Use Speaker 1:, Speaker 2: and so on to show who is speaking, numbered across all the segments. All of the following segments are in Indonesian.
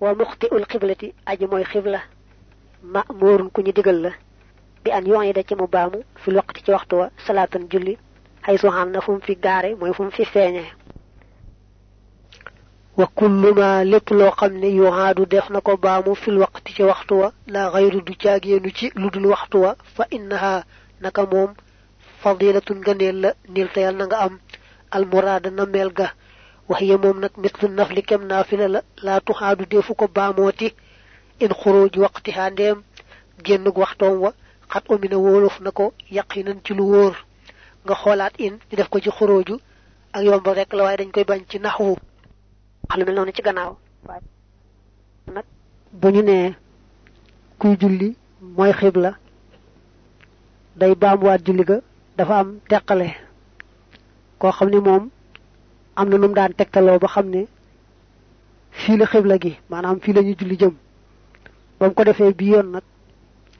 Speaker 1: wa muxtiul xiblati aji mooy xibla ma moorun ku ñu digal la bi an yoon yi da ci mu baamu fi waqti ci waxtu wa salaatan julli xay suxaan na fu mu fi gaare mooy fu mu fi feeñee wa kullu ma lépp loo xam ne yuhaadu def na ko baamu fil waqti ci waxtu wa la xayru du caagéenu ci lu dul waxtu wa fa innaha naka moom fadilatun ngëneel la nil te yal na nga am almuraada na mel ga wax ya moom nag mislu nafli kem naafila la laa tuxaadu defu ko baamooti. In xuruj waqtiha ndeem génnug waxtoom wa xat omina wóolof na ko yaqinan ci lu wóor. Nga xoolaat in di def ko ci xuruju ak yomb rek la waaye dañ koy bañ ci naxwu. Wax lu mel noonu ci gannaaw. Nag bu ñu nee kuy julli mooy xibla day baamuwaat julli ga dafa am teqale. Koo xam ne moom am na nu mu daan tegtaloo ba xam ne fii la xibla gi maanaam fii la ñu julli jëm. Ba ko bii yoon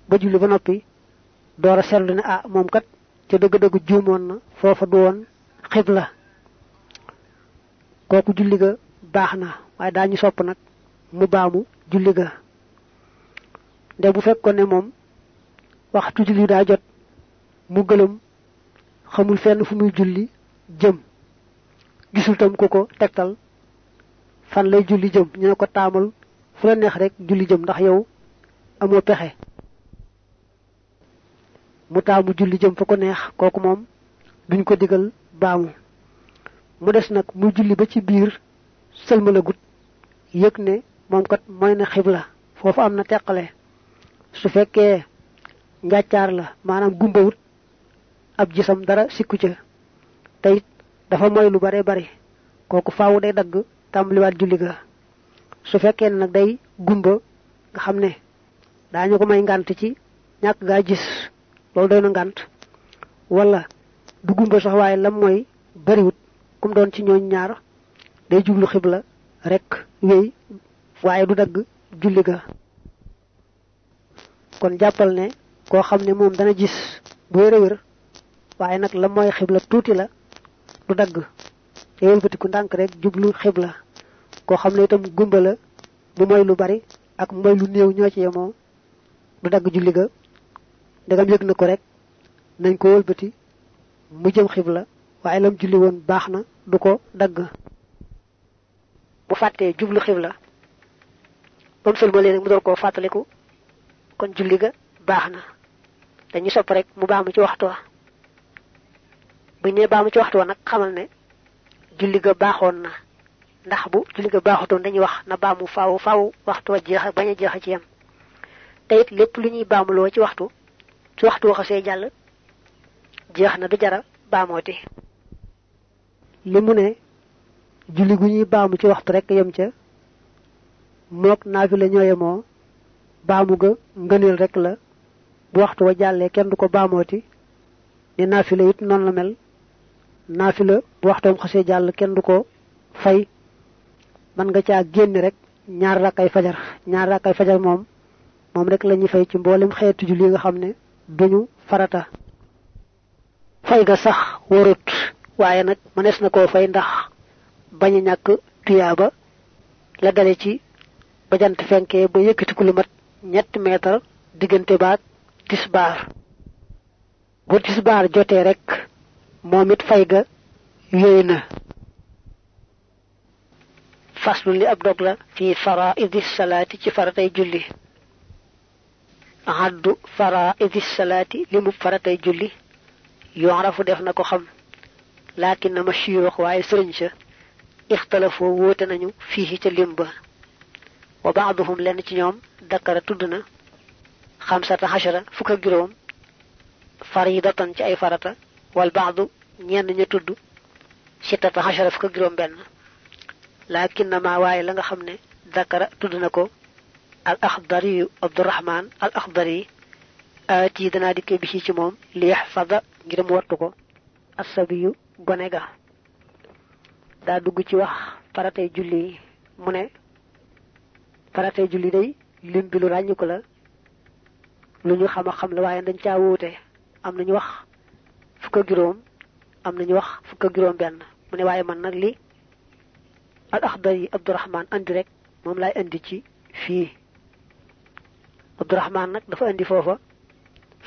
Speaker 1: ba julli ba a seetlu ne ah moom kat ca dëgg-dëgg juumoon na foofa du woon xibla. Kooku julli ga baax na waaye sopp nag mu baamu julli ga. Nde bu fekkoon ne moom waxtu julli daa jot mu gëlëm xamul fenn fu muy julli jëm gisul tam ku ko tegtal. Fan lay julli jëm ñu ko taamal. Fu la neex rek julli jëm ndax yow amoo pexe. Mu taamu julli jëm fa ko neex kooku moom duñ ko digal baamu. Mu des nag mu julli ba ci biir ne kat na xibla su la gumbawut ab gisam dara sikku ca dafa moy lu bare bari kooku faawu day dagg tàmbaliwaat julli ga. Su fekkee nag day gumba nga xam ne daañu ko may ngànt ci ñàkk gaa gis loolu doy na ngànt wala du gumba sax waaye lam mooy bariwut kum doon ci ñooñ ñaar day jublu xibla rek wéy waaye du dagg julli ga. Kon jàppal ne koo xam ne moom dana gis bu wér wér waaye nag la mooy xibla tuuti la du dagg. Te wëlbatiku ndànk rek jublu xibla. Koo xam ne itam gumba la bu mooy lu bari ak mooy lu néew ñoo ci yemoo. Du dagg julli ga. Ndegam yëg na ko rek nañ ko wëlbati mu jëm xibla. Waaye lam julli woon baax na du ko dagg. Bu fàttee jublu xibla. Ba mu sëlmalee nag mu door koo fàttaliku. Kon julli ga baax na. Dañu sopp rek mu baamu ci waxtu wa. Bu nee baamu ci waxtu wa nag xamal ne julli ga baaxoon na. Ndax bu julli ga baaxutoon dañuy wax na baamu faaw faaw waxtu wa jeex bañ a jeex ci yam te it lépp lu ñuy baamuloo ci waxtu ci waxtu waxasee jàll jeex na du jara baamooti. Li mu ne julli gu ñuy baamu ci waxtu rek yem ca mook naafi la ñoo yemoo baamu ga ngëneel rek la bu waxtu wa jàllee kenn du ko baamooti ni naafi la it noonu la mel naafi la bu waxtoom xasee jàll kenn du ko fay. mën nga caa génn rek ñaar rakkay fajar. ñaar rakkay fajar moom moom rek la ñuy fay ci mboolem xeetu julli nga xam ne duñu farata. fay ga sax warut waaye nag mënees na koo fay ndax bañ ñàkk tuyaaba la dale ci ba jant fenkee ba yëkkatiku lu mat ñetti meetar diggante baag tisbaar. bu tisbaar jotee rek moom it fay ga na faslu li ab dog la fi faraidi salaati ci faratay julli haddu faraidi salaati li mu faratay julli yorafu def na ko xam laakin na ma shiyoox waaye sëriñ sa ixtalafoo wóote nañu fii ca lim ba wa baaduhum lenn ci ñoom dakara tudd na xamsata xashara fukk ak juróom faridatan ci ay farata wal baadu ñenn ña tudd sittata xashara fukk ak juróom benn laakin na waaye la nga xam ne dakara tudd na ko al axdari yu abdurahman al axdari aati danaa dikke bi ci moom li yaxfada ngir mu wattu ko. Asabiyu gone ga. Daa dugg ci wax faratay julli yi. Mu ne faratay julli day lim bi lu ràññiku la. Lu ñu xam a xam la waaye dañ caa wuute. Am nañu wax fukk ak juróom am nañu wax fukk juróom benn. Mu ne waaye man nag li al axdar yi abdurahman andi rek moom lay indi ci fii. Abdurahman nag dafa indi foofa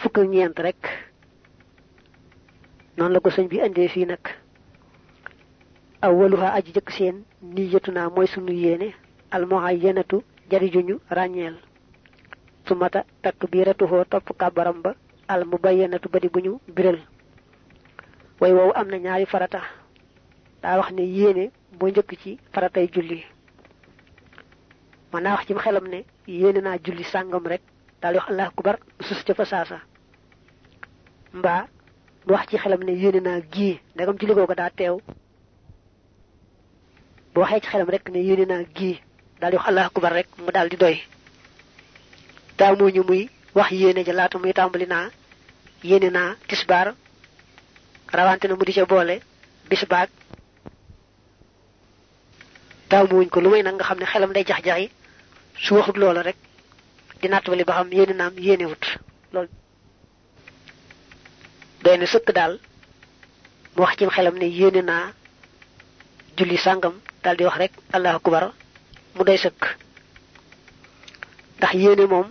Speaker 1: fukk rek. Noonu la ko sëñ bi indee fii nag. Awwaluha aji jëkk seen niyatuna mooy sunu yéene almuayyanatu jarijuñu ràññeel. Sumata takbiratuhu topp kàbbaram ba al mubayyanatu badi buñu biral way woowu am na ñaari farata. Daa wax ne yéene boo njëkk ci faratay julli. Man naa wax ci xelam ne yéene naa julli sàngam rek. Daal wax allah akbar sus ca fa saasa. Mbaa mu wax ci xelam ne yéene naa gii ndegam julli googu daa teew. Bu waxee ci xelam rek ne yéene naa gii daal wax allah akbar rek mu daal di doy. Taamuñu muy wax yéene ja laata muy tàmbali naa yéene naa tisbaar rawante na mu di ca boole bis baag taamuwuñ ko lu may nag nga xam ne xelam day jax-jaxi su waxut loola rek di nattali ba xam yéene naam yéene wut loolu doy na sëkk daal mu wax ci xelam ne yéene naa julli sàngam daal di wax rek allahu akbar mu doy sëkk. Ndax yéene moom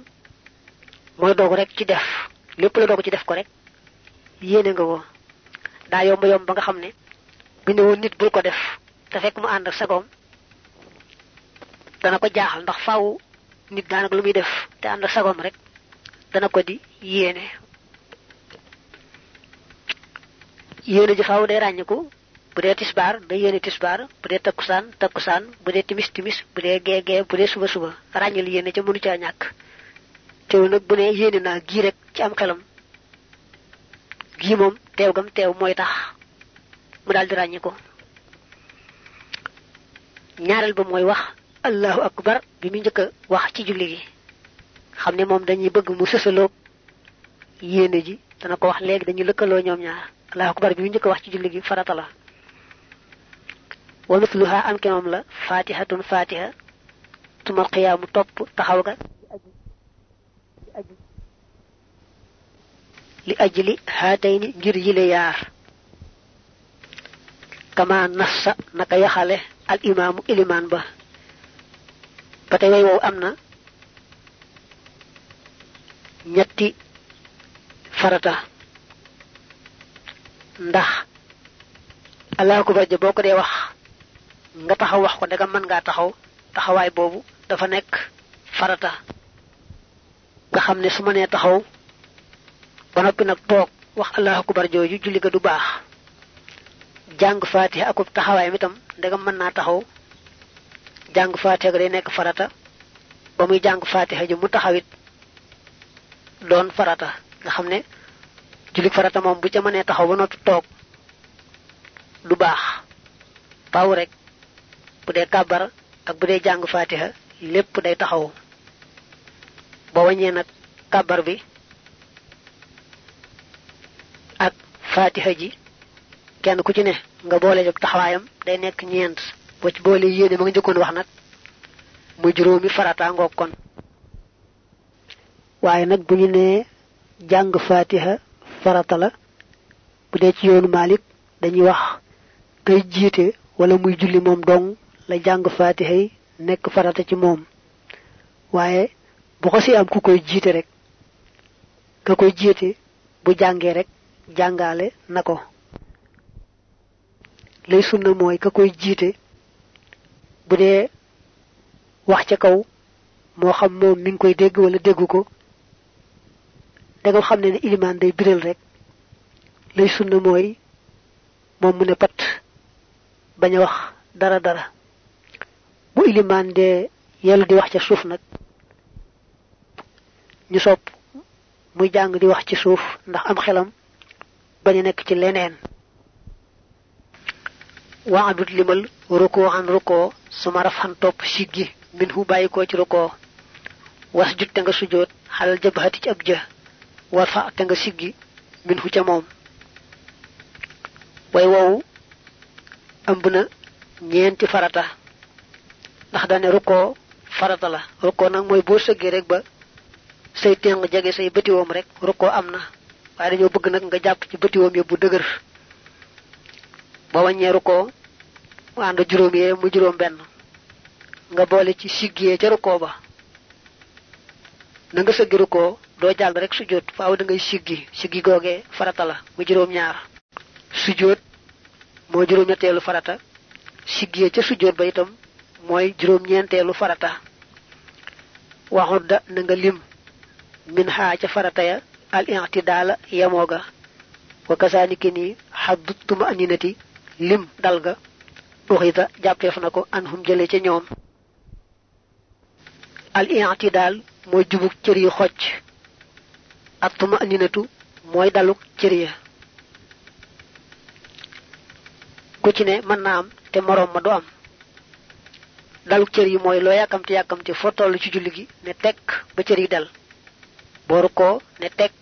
Speaker 1: mooy doog rek ci def lépp la doog ci def ko rek yéene nga ko daa yomb yomb ba nga xam ne bi ne woon nit bul ko def te fekk mu ànd ak sagoom dana ko jaaxal ndax faaw nit daanaka lu muy def te ànd ak sagoom rek dana ko di yéene. Yéene ji faaw day ràññiku bu dee tisbaar day yéene tisbaar bu dee takkusaan bu timis timis bu gee gee bu dee suba suba ràññal yéene ca mënu caa ñàkk. Teew nag bu ne yéene rek ci am xelam gii moom teew gam teew mooy tax mu daal di ràññi ko ñaareel ba mooy wax allahu akbar bi njëkk a wax ci julli gi. Xam ne moom dañuy bëgg mu sësaloog yéene ji. Dana ko wax léegi dañuy lëkkaloo ñoom ñaar. Allahu akbar bi njëkk a wax ci julli gi farata la. Wa mithluha am la fatihatun fatiha tumal qiyaamu topp taxaw ga li ajli haatayni ngir yile yaar kama nassa naka yaxale al imaamu ilimaan ba ba tey way wow am ñetti farata ndax allahu akbar ja boo ko dee wax nga taxaw wax ko daga mën ngaa taxaw taxawaay boobu dafa nekk farata. nga xam ne su taxaw ba noppi nag toog wax allahu akbar jooju julli ga du baax. Jàng faatiha akub taxawaay mi tam ndegam mën naa taxaw. Jàng faatiha ga day farata. Ba muy jàng faatiha ji mu taxawit doon farata. Nga xam ne julli farata moom bu ca mënee taxaw ba noppi toog du baax. Faaw rek bu kàbbar ak bu dee jàng faatiha lépp day taxaw. Ba bi ak faatiha ji kenn ku ci ne nga boole jóg taxawaayam day nekk ñeent. Boo ci boole yéene ma nga njëkkoon wax nag mu juróomi farata ngoog kon. Waaye nag bu ñu nee jàng faatiha farata la bu dee ci yoonu Malik dañuy wax kay jiite wala muy julli moom dong la jàng faatiha yi nekk farata ci moom. Waaye bu ko si am ku koy jiite rek ka koy jiite bu jàngee rek jàngaale na ko. Lay sunna mooy ka koy jiite bu dee wax ca kaw moo xam moom mi koy dégg wala déggu ko danga xam ne ne ilimaan day biral rek. Lay sunna mooy moom mu ne pat bañ a wax dara dara. Bu ilimaan dee yellu di wax ca suuf nag ñu sopp muy jàng di wax ci suuf ndax am xelam bañ a nekk ci leneen. Waadut limal rukoo xan rukoo suma raf xan topp siggi min hu bàyyi koo ci rukoo was jut te nga sujoot xalal jabhati ci ab war fa te nga siggi min hu ca moom. Way woowu ëmb na ñeenti farata ndax dane rukkoo farata la. Rukkoo nag mooy boo sëggee rek ba say téng jege say bëtiwoom rek rukkoo am na waaye dañoo bëgg nag nga jàpp ci bëtiwoom yëpp bu dëgër. Ba wàññee rukkoo mu ànd juróom yee mu juróom benn. Nga boole ci siggee ca ba. Na nga sëggi rukkoo doo jàll rek sujjóot faaw da ngay siggi. Siggi googee farata la mu juróom ñaar. Sujjóot moo juróom ñetteelu farata siggee ca sujjóot ba itam mooy juróom ñeenteelu farata. Waxut da na nga lim. Min xaa ca farata ya al i'tidaala yemoo ga wa kasaaniki ni tuma aninati lim dal ga uxita jàppeef na ko an hum jële ca ñoom. Al i'tidaal mooy jubuk cër yi xocc. Tuma aninatu mooy daluk cër ya. Ku ci ne mën na am te moroom ma du am. Daluk cër yi mooy loo yàkkamti yàkkamti foo toll ci julli gi ne tekk ba dal booru ko ne tekk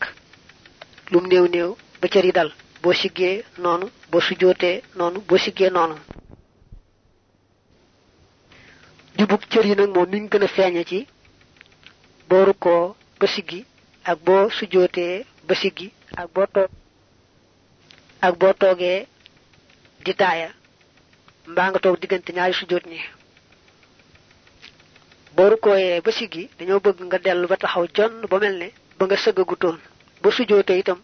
Speaker 1: lum néew néew ba cër dal boo siggee noonu boo sujjootee noonu boo siggee noonu. Jubug cër yi nag moom mi ngi gën a ci ko ba siggi ak boo sujjootee ba siggi ak boo toog ak boo toogee di taaya mbaa nga diggante ñaari sujjoot ñi booru kooyee ba siggi dañoo bëgg nga dellu ba taxaw jonn ba mel ne ba nga sëggagutoon. Ba sujjootee itam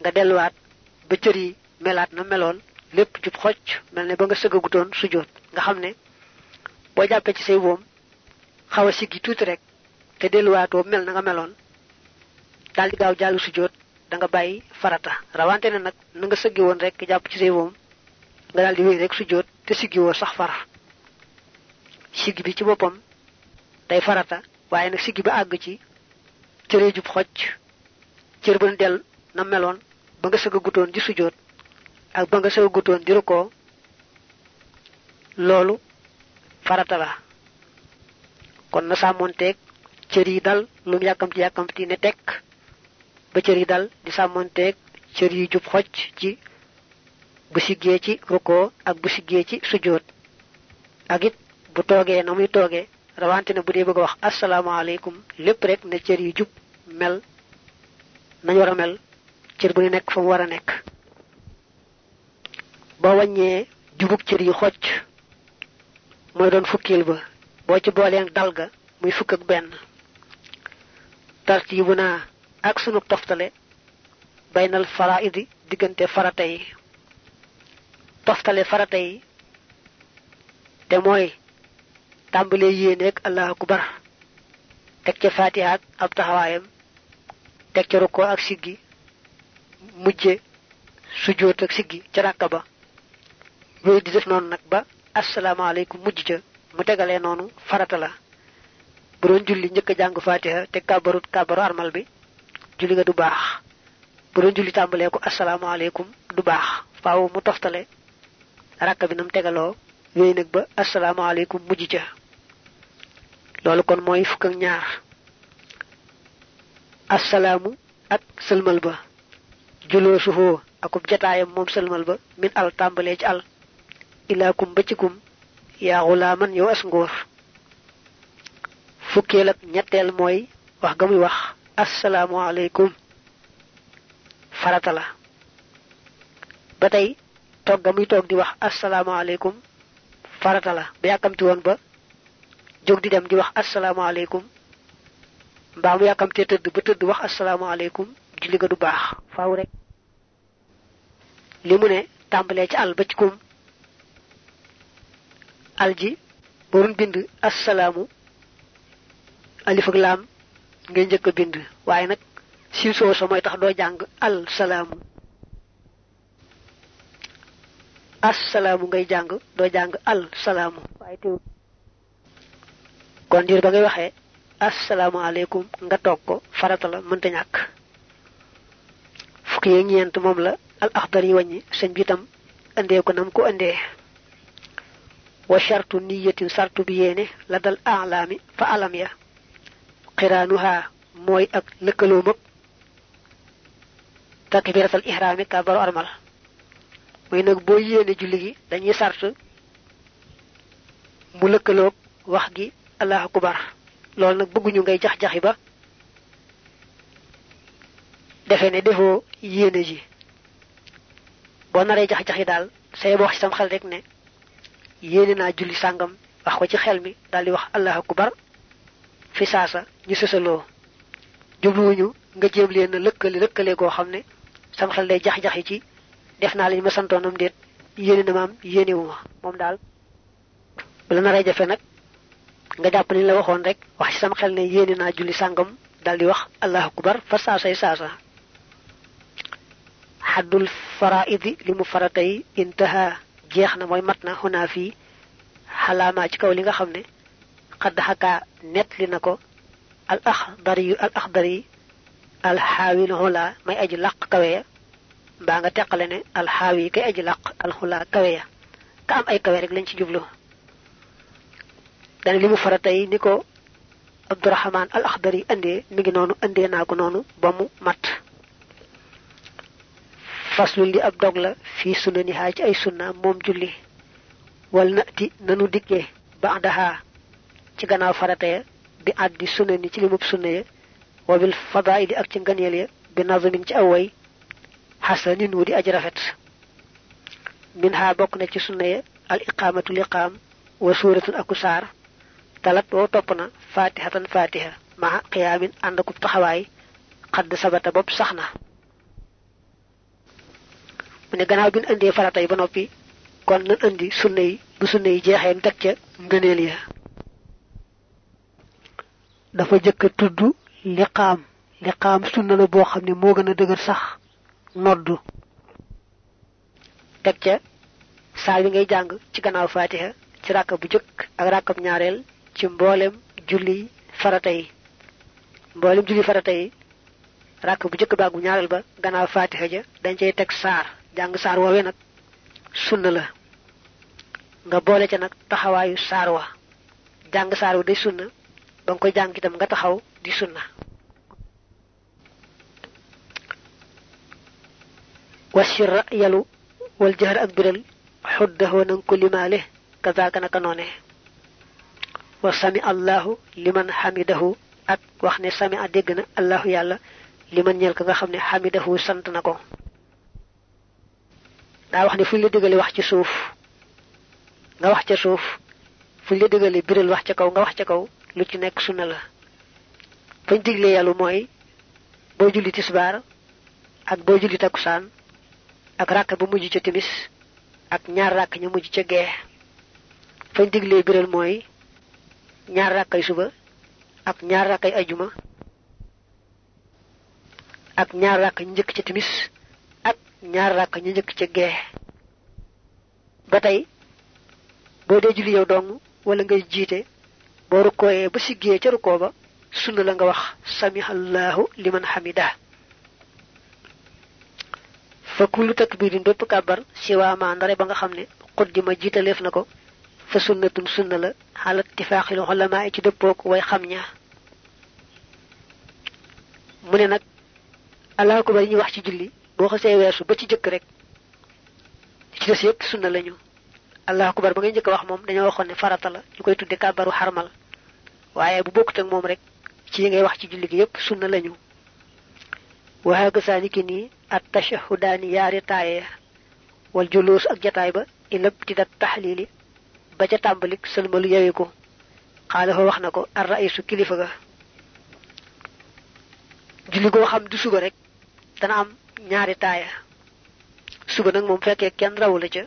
Speaker 1: nga delluwaat ba cër yi melaat na meloon lépp jub xocc mel ne ba nga sëggagutoon sujjoot nga xam ne boo ci say woom xaw a siggi tuuti rek te delluwaatoo mel na nga meloon daal di gaaw jàll sujjoot da nga bàyyi farata. Rawante ne nag na nga sëggi woon rek jàpp ci say woom nga daal di wéy rek sujjoot te siggi woo sax far. Siggi bi ci boppam day farata waaye nag siggi ba àgg ci cëree jub xocc cër ba del na meloon ba nga sëgg gutoon di sujjoot ak ba nga sëgg gutoon di rukkoo loolu farata la. Kon na sàmmonteeg cër yi dal lu mu yàkkamti yàkkamti ne tekk ba cër yi dal di sàmmonteeg cër yi jub xocc ci bu siggee ci rukkoo ak bu siggee ci sujjoot ak it bu toogee na muy toogee rawante ne bu dee bëgg wax asalaamaaleykum lépp rek ne cër yi jub mel nañ war a mel cër bu ne nekk fa mu war a nekk. Boo wàññee jubug cër yi xocc mooy doon fukkil ba. Boo ci booleen dal ga muy fukk ak benn. Tartiibu naa ak sunu toftale baynal faraidi diggante farata yi. Toftale farata yi te mooy tàmbalee yéeneeg allahu akbar. Teg ca fatiha ak ab teg ca rukkoo ak siggi. Mujje sujjóot ak siggi ca ràkka ba. Yooyu di def noonu nag ba asalaamaaleykum mujj ca. Mu tegalee noonu farata la. Bu doon julli njëkk a jàng fatiha te kàbbarut kàbbaru armal bi julli nga du baax. Bu doon julli tàmbalee ko asalaamaaleykum du baax. Faaw mu toftale ràkka bi nam tegaloo. Yooyu nag ba asalaamaaleykum mujj loolu kon mooy fukk ak ñaar. Assalaamu ak sëlmal ba. Juloo suhoo akub ba. Min al tàmbalee ci al. Ilaakum cikum yaa xulaaman yow as ngóor. Fukkeel ak ñetteel mooy wax ga muy wax. Asalaamualeykum farata la. Ba tey toog ga muy toog di wax asalaamualeykum farata la. Ba yàkkamti woon ba jóg di dem di wax asalaamaaleykum mbaa mu yàkkamtee tëdd ba tëdd wax asalaamaaleykum julli ga du baax faaw rek? Li mu ne tàmbalee ci al ba ci kum al ji boorun bind asalaamu alif ak laam ngay njëkk bind waaye nag sil soo sa mooy tax doo jàng al salaamu assalaamu ngay jàng doo jàng al teewul kon diir ba ngay waxee asalaamaaleykum nga toog ko farata la mënta ñàkk. Fukki yeeg ñeent moom la al axdar yi wàññi sëñ bi itam indee ko nam ko indee. Wa shartu niyatin sartu bi yéene la dal alaami fa alam ya. Xiraanuha mooy ak lëkkaloo mëg takbiratal ihraami kàbbaru armal. Mooy nag boo yéene julli gi dañuy sart mu lëkkaloog wax gi allahu akbar. Loolu nag bëgguñu ngay jax-jaxi ba. Defe ne defoo yéene ji. Boo naree jax-jaxi daal say wax sam xel rek ne yéene naa julli sàngam wax ko ci xel mi daldi wax allahu akbar. Fi saasa ñu sësaloo. Jubluwuñu nga jéem leen lëkkale lëkkale goo xam ne sam xel day jax-jaxi ci def naa lañ ma santoonam déet yéene na moom daal bu la naree jafe nag nga jàpp ni la waxoon rek wax ci sam xel ne yéene naa julli sàngam daldi wax allahu akbar fa saasay saasa. Xaddul faraidi li mu faratay intaha jeex na mooy mat na xunaa fii xalaamaa ci kaw li nga xam ne xadd xakaa net li na ko al axdari yu al axdari al xaawil xulaa may aji làq kawe ya mbaa nga teqale ne al xaawi kay aji làq al xulaa kawe ya. Ka am ay kawe rek lañ ci jublu dana li mu faratay ni ko al axdari andee mi ngi noonu andee naa ko noonu ba mu mat faslu li ab dog la fii sunanihaa ci ay sunna moom julli wal na ti nanu dikkee baadaha ci gannaaw farata ya bi àddi sunani ci limub sunna ya wa bil fadaili ak ci nganeel ya bi nazamin ci awway xasanin wu di aj rafet min ha bokk na ci sunna ya al iqaamatu liqaam wa suuratun aku saar talat woo topp na fatihatan fatiha. Maa qiyaamin ànd akub taxawaay xadd sabata bopp sax na mu ne gannaaw bi ñu indee farata yi ba kon nan indi sunna yi bu sunna yi jeexee teg ca ngëneel ya. Dafa jëkk a tudd liqaam. Liqaam sunna la boo xam ne moo gën a dëgër sax noddu. Teg ca saar bi ngay jàng ci gannaaw fatiha ci ràkka bu ak ñaareel ci mboolem julli farata yi. Mboolem julli farata yi ràkk bu jëkk baag bu ñaareel ba gannaaw fatiha ja dañ cay teg saar. Jàng saar woowee nag sunna la. Nga boole ca nag taxawaayu saar wa. Jàng saar wa day sunna ba koy jàng itam nga taxaw di sunna. Wasirra yalu wal jahar ak biral xuddahoo nanga ko limaale kazaaka naka wa sami allahu liman xamidahu ak wax ne sami a na allahu yàlla liman ñeel ka nga xamidahu sant na ko. Wax ne fu ñu la dégale wax ci suuf nga wax ca suuf fu ñu la dégale biral wax ca kaw nga wax ca kaw lu ci nekk sunna la. Fañ julli ak boo julli takkusaan ak ràkk ba mujj timis ak ñaar ñu mujj fañ biral ñaar ràkkay suba ak ñaar ràkkay ajuma ak ñaar ràkk ñu ca timis ak ñaar ràkk ñu njëkk ca gee. Ba tey boo dee julli yow dong wala ngay jiite boo ba ba sunna la nga wax samihallahu liman hamida fa kullu takbirin bépp kàbbar siwaama ndare ba nga xam fa sunnatun sunna la xalat tifaaxil xulamaa ci dëppook way xam ña. Mu ne nag allahu akbar yi ñuy wax ci julli boo xasee weesu ba ci jëkk rek ci des yëpp sunna lañu allahu akbar ba ngay njëkk wax moom dañoo waxoon ne farata la ñu koy tudde kàbbaru xarmal. Waaye bu bokkut ak moom rek ci ngay wax ci julli gi yëpp sunna lañu waxaaga saa ni ki nii at tashahudaani yaari taaye wal juluus ak jataay ba taxliili ba ca tàmbalik sëlmalu yewe ko. Xaala fa wax na ko ar raisu kilifa ga. Julli goo xam du suba rek dana am ñaari taaya. Suba nag moom fekkee kenn rawu la ca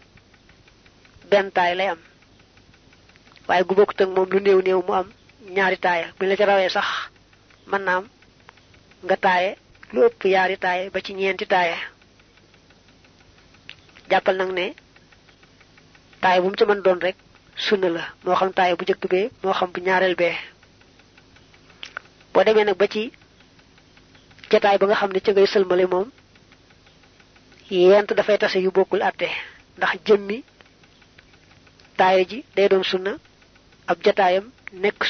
Speaker 1: benn taay lay am. Waaye gu bokkut ak moom lu néew néew mu am ñaari taaya. Buñ la ca sax am nga taaye lu yaari taaye ba ci ñeenti taaye ne taaye bu mu ca doon rek sunna la moo xam taaye bu njëkk bee moo xam bu ñaareel bee boo demee nag ba ci jataay ba nga xam ne ca ngay sëlmale moom yent dafay tase yu bokkul àtte ndax jëmmi taaye ji day doon sunna ab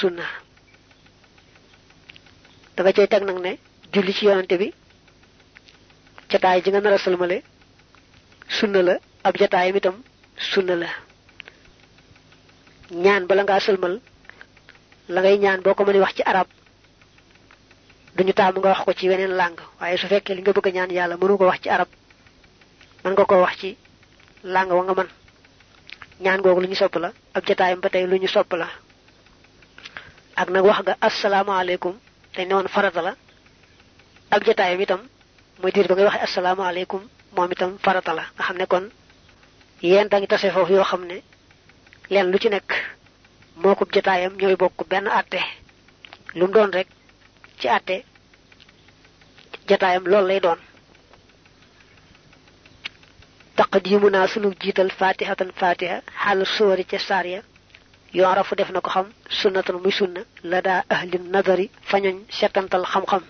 Speaker 1: sunna. Teg nag ne julli ci yonante bi jataay ji nga nar a sëlmale sunna la ab itam sunna la ñaan bala ngaa sëlmal la ngay ñaan boo ko mënee wax ci arab duñu taamu nga wax ko ci weneen làng waaye su fekkee li nga bëgg ñaan yàlla mënu ko wax ci arab mën nga ko wax ci làng wa nga mën. Ñaan googu lu ñu sopp la ab jotaayam ba tey lu ñu sopp la. Ak nag wax ga asalaamaaleykum te ne farata la. Ab jotaayam itam muy diir ba ngay waxe asalaamaaleykum moom itam farata la. Nga xam ne kon yéen da ngi tase foofu yoo xam ne leen lu ci nekk. Ko jotaayam ñooy bokk benn àtte lu doon rek ci àtte jotaayam loolu lay doon. Taqdimuna sunu jiital fatihatan fatiha xaal suwari ca saar ya. Yorafu def na ko xam sunnatan muy sunna la ahli nadari fañoñ setantal xam-xam.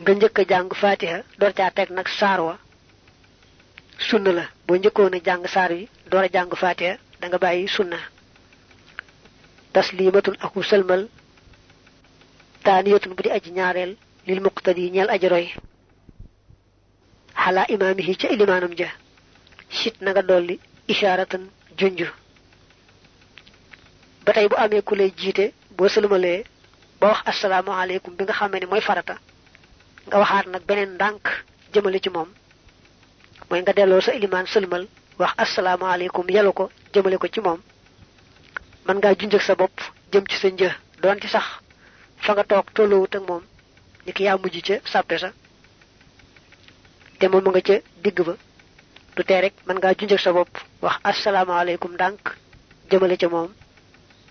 Speaker 1: Nga njëkk a fatiha door caa teg nag saar sunna la boo njëkkoon door a jàng fatiha da nga bàyyi sunna. Taslimatun aku sëlmal. Taaniyatun bu di aji ñaareel. Lil muqtadi ñeel aji roy. Xalaa imaamihi ca ilimaanam ja. Sit na nga dolli ishaaratan junju. Ba tey bu amee ku lay jiite boo sëlmalee ba wax asalaamaaleykum bi nga xamee ne mooy farata nga waxaat nag beneen ndànk jëmale ci moom. Mooy nga delloo sa ilimaan sëlmal wax asalaamaaleykum yelu ko jëmale ko ci moom. Mën ngaa junjëg sa bopp jëm ci sa një ci sax fa nga toog tolloowut ak moom ni ki yaa mujj ca sàppe sa te moom nga ca digg ba. Du tee rek ngaa junjëg sa bopp. Wax asalaamaaleykum ndànk jëmale ca moom.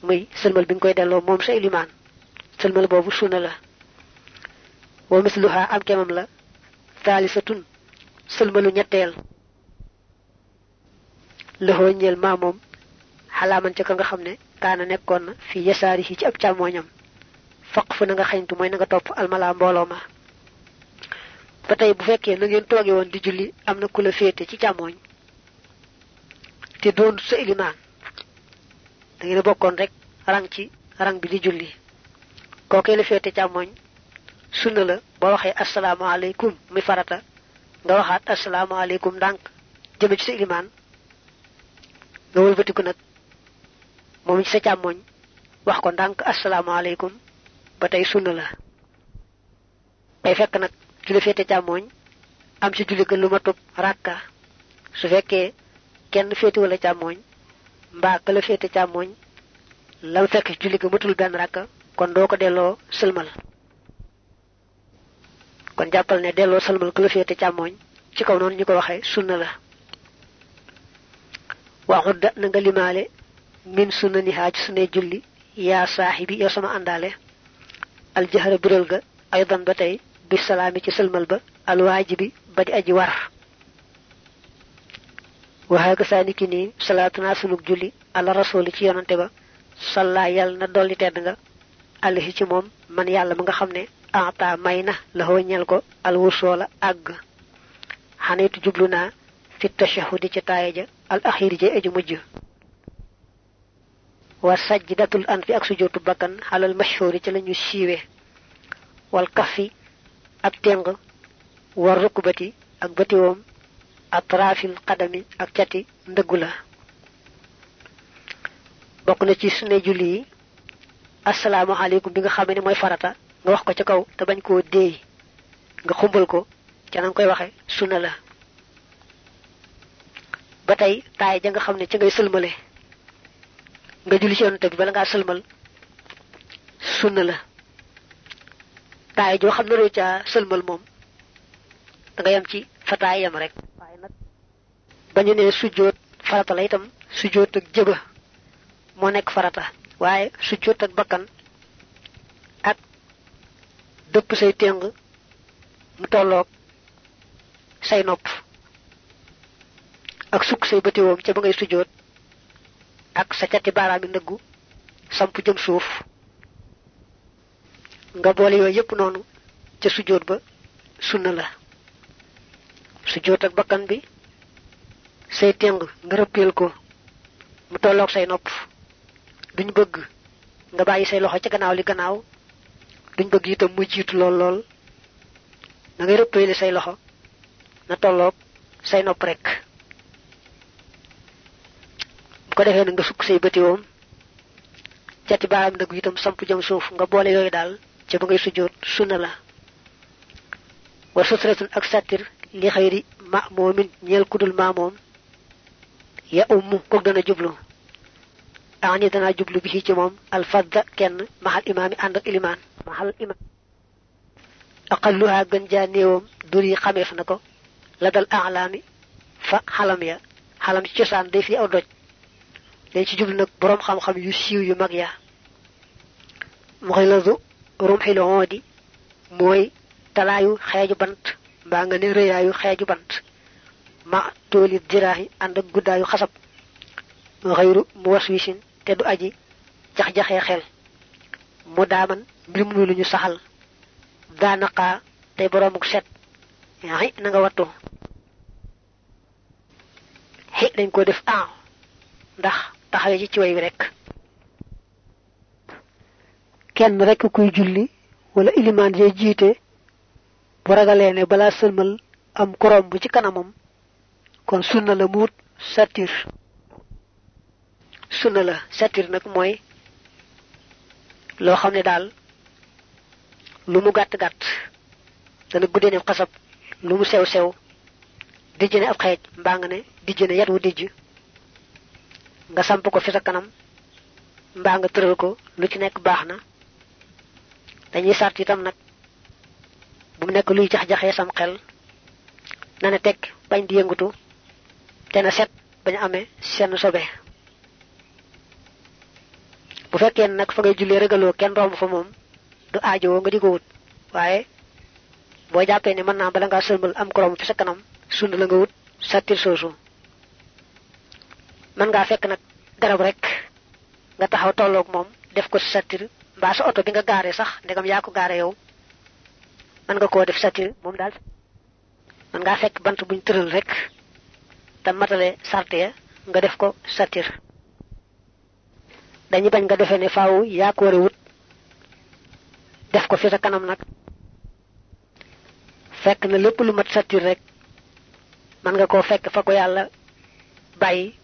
Speaker 1: Muy sëlmal bi nga koy delloo moom sa ilimaan. Sëlmal boobu sunna la. Wa misluha am kemam la. Thaalisatun sëlmalu ñetteel loxoo ñeel maa moom xalaaman ca ka nga xam ne kaana nekkoon fi yasaari ci ab càmmooñam faq fu na nga xañtu mooy na nga topp almala mbooloo ma. ba tey bu fekkee na ngeen tooge woon di julli am na ku la féete ci càmmooñ te doon sa ilimaan. da ngeen bokkoon rek rang ci rang bi di julli. kookee la féete càmmooñ sunna la boo waxee asalaamaaleykum mi farata. nga waxaat asalaamaaleykum ndànk jëme ci sa ilimaan nga wëlbatiku nag moom ci sa càmmooñ wax ko ndànk asalaamaaleykum. Ba tey sunna la. Day fekk nag ci féete càmmooñ am ci julli lu ma tub ràkka su fekkee kenn féete wala càmmooñ mbaa ka la féete càmmooñ lam fekk julli ga matul benn ràkka kon doo ko delloo sëlmal. Kon jàppal ne delloo sëlmal ka la féete càmmooñ ci kaw noonu ñu ko waxee sunna la waxudda na nga limaale min sunna ni xaaj sunne julli yaa saaxibi yow sama àndaale aljahara biral ga aydan ba tey bi salaami ci sëlmal ba alwaajibi ba di aji war waxaaga saani ki nii salaatuna sunug julli ala rasuli ci yonante ba salla yàlla na dolli tedd nga ata may na la ñel ko alwusoola àgg xaneetu jublu naa fi tashahudi ci taaya al axiri ja eju mujj. Wa sajdatul an fi ak sujootu bakkan xalal mashhuri ci lañu siiwe. Wal kafi ab teng war rukbati ak batiwoom atrafil qadami ak cati ndëggu la. Bokk na ci sunne julli yi asalaamaaleykum bi nga xamee ne mooy farata nga wax ko ca kaw te bañ koo déey nga xumbal ko ca nanga koy waxe sunna la ba tey taay ja nga xam ne ca ngay sëlmale. Nga julli ci yonante bi bala ngaa sëlmal sunna la. Taay joo xam roo ca sëlmal moom da nga yem ci fa taay yem rek. Waaye nag bañu ne sujjóot farata la itam sujjóot ak jëba moo nekk farata. Waaye sujjóot ak bakkan ak dëpp say téng mu say nopp ak sukk say bëtiwoom ca ba ngay sujjóot ak sa cati baaraami ndëggu samp jëm suuf nga boole yooyu yépp noonu ca sujjóot ba sunna la. Sujjóot ak bakkan bi say téng nga rëppeel ko mu tolloog say nopp. Duñ bëgg nga bàyyi say loxo ca gannaaw li gannaaw duñ bëgg itam mu jiitu lool lool. Da ngay rëppeeli say loxo na tolloog say nopp rek bu ko defee na nga sukk say bëtiwoom cati baaraam ndëgg itam samp jëm suuf nga boole yooyu daal ca ba ngay sujjóot sunna la. Wa sutratun ak sattir li xëyri ma moomin ñeel kudul maa moom ya ummu kook dana jublu. Ani dana jublu bi ci mom al fadda kenn mahal imami and ak iliman mahal imam aqalluha gën ja neewam duri xamef nako la dal a'lami fa xalam ya. Xalam ci cosaan day aw doj dañ ci jublu nag borom xam-xam yu siiw yu mag ya. muxiladu rumxil hoodi mooy talaayu xeeju bant mbaa nga ne rëyaayu xeeju bant. ma tooli diraahi ànd ak guddaayu xasab. xayru mu te du aji jax-jaxee xel. mu daaman mbir mu lu ñu saxal. daanaqaa tey boroomuk set. xi na nga wattu. xi dañ ko def ndax taxawee ci ci way rek. Kenn rek kuy julli wala iliman je jiite bu ragalee ne balaa sëlmal am korom bu ci kanamam kon sunna la muut satir. Sunna la satir nag mooy loo xam ne daal lu mu gàtt gàtt dana guddee ne xasab lu mu sew sew dijj ne ab xeej mbaa nga ne dijj ne yat wu nga samp ko fi sa kanam mbaa nga tëral ko lu ci nekk baax na. Dañuy sart itam nag bu mu nekk luy jax jaxee sam xel na ne teg bañ di yëngutu te na set bañ amee seen sobe. Bu fekkee nag fa ngay jullee regaloo kenn romb fa moom du aajowoo nga di ko wut. Waaye boo jàppee ne mën naa bala ngaa sëlmal am ko romb fi sa kanam sund la nga wut sattir soosu mën ngaa fekk nag garab rek. Nga taxaw tolloog moom def ko sattir mbaa sa oto bi nga gaaree sax ndegam yaa ko gaare yow. Mën nga koo def sattir moom daal. Mën ngaa fekk bant buñ tëral rek. Te matale sarte ya nga def ko sattir dañu bañ nga defee ne faaw yaa ko wut def ko fi sa kanam nag. Fekk na lépp lu mat sattir rek. Mën nga koo fekk fa ko yàlla bàyyi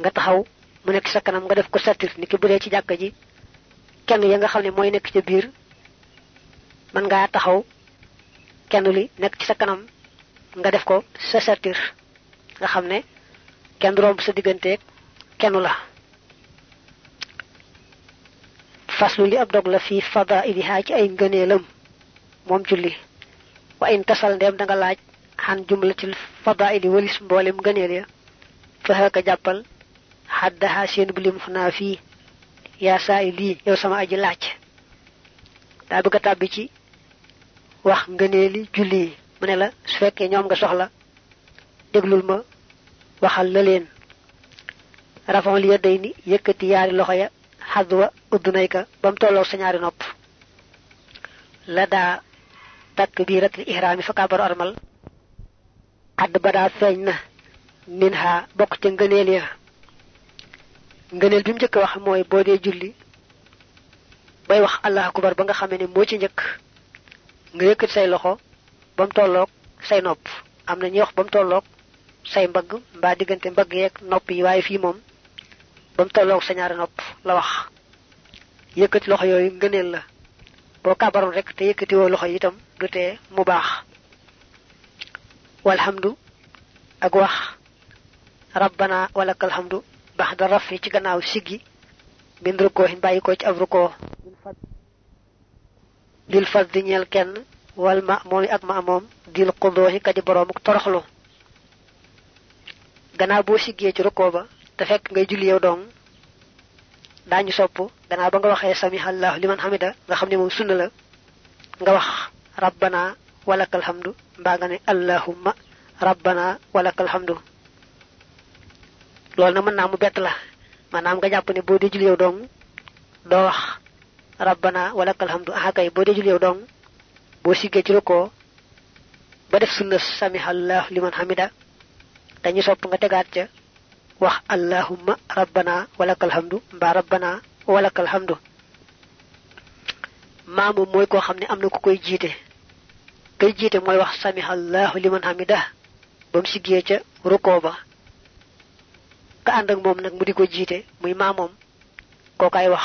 Speaker 1: nga taxaw mu nekk sa kanam nga def ko sattir niki bu dee ci jàkka ji kenn ya nga xam ne mooy nekk ca biir mën ngaa taxaw kenn li nekk ci sa kanam nga def ko sa sattir nga xam ne kenn romb sa digganteeg kenn la. Faslu li ab dog la fi fadailiha ci ay ngëneelam moom julli. Wa in tasal ndem da nga laaj xan jumlatil fadaili walis mboolem ngëneel ya fa haka jàppal xaddaha seen bu lim naa fii yaa saa lii yow sama aji laaj daa bëgg a tàbbi ci wax ngëneeli julli yi mu ne la su fekkee ñoom nga soxla déglul ma waxal la leen li ya. Day ni yaari loxo ya xadwa mu tolloog sa ñaari nopp la daa takbiratul ihraami fa kaabaru armal xadd ba ya ngëneel bi mu njëkk wax mooy boo dee julli bay wax allah akubar ba nga xamee ne moo ci njëkk nga yëkkati say loxo ba tolloog say nopp. Am na ñuy wax ba mu tolloog say mbagg mbaa diggante mbagg yeeg nopp yi waaye fii moom ba tolloog sa ñaari nopp la wax. Yëkkati loxo yooyu ngëneel la. Boo kàbbaroon rek te yëkkati woo loxo itam du tee mu baax. Walhamdu ak wax. Rabbana walakal hamdu bax da rafi ci gannaaw siggi min rukkoo hin bàyyi ko ci ab rukkoo dil fas di ñeel kenn wal ma moomi ak ma moom dil xudooxi ka di boroomuk toroxlu. Gannaaw boo siggee ci rukkoo ba te fekk ngay julli yow dong daañu sopp. Gannaaw ba nga waxee samihallahu liman hamida nga xam ne sunna la nga wax rabbana walakal hamdu mbaa nga ne allahumma rabbana walakal hamdu loolu na mën naa mu bett la maanaam nga jàpp ne boo dee jul yow dong doo wax rabbana walakal hamdu aha kay boo dee jul yow dong boo siggee ci rukkoo ba def sunna samihallahu liman hamida. Dañu sopp nga tegaat ca wax allahumma rabbana walakal hamdu. Mbaa rabbana walakal hamdu. Maamu mooy koo xam ne am na ku koy jiite koy jiite mooy wax samihallahu liman hamida. Ba mu siggee ca rukkoo ba ka ànd ak moom nag mu di ko jiite muy maamoom kookaay wax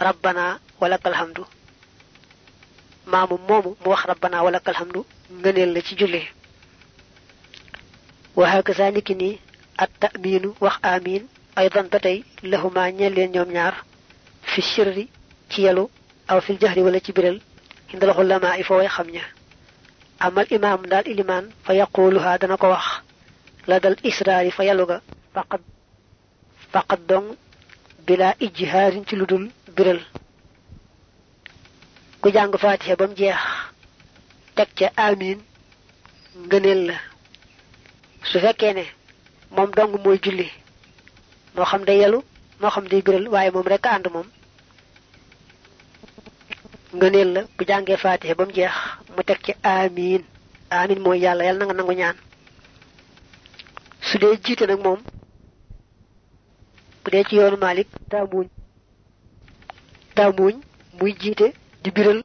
Speaker 1: rabbana walakal hamdu. Maamu moomu mu wax rabbana walakal hamdu ngëneel la ci julli. Wa hakaza niki nii at wax amin. Aydan ba tey lahuma ñeel leen ñoom ñaar fi sirri ci yalu aw fil jahri wala ci biral indal xulamaa i fa way xam ña. Amal imaam daal ilimaan fa yaquluha dana ko wax la dal israari fa yalu ga faqad faqad dong bila ijhaarin ci ludul biral. Ku jàng fatiha bam jeex teg ca amin ngëneel la. Su fekkee ne moom dong mooy julli moo xam day yelu moo xam day biral waaye moom rek ànd moom. Ngëneel la bu jàngee fatiha ba mu jeex mu teg ci amin. Amin mooy yàlla yàlla na nga nangu ñaan. Su dee jiite nag moom dee ci yoonu malik daa muuñ muy jiite di biral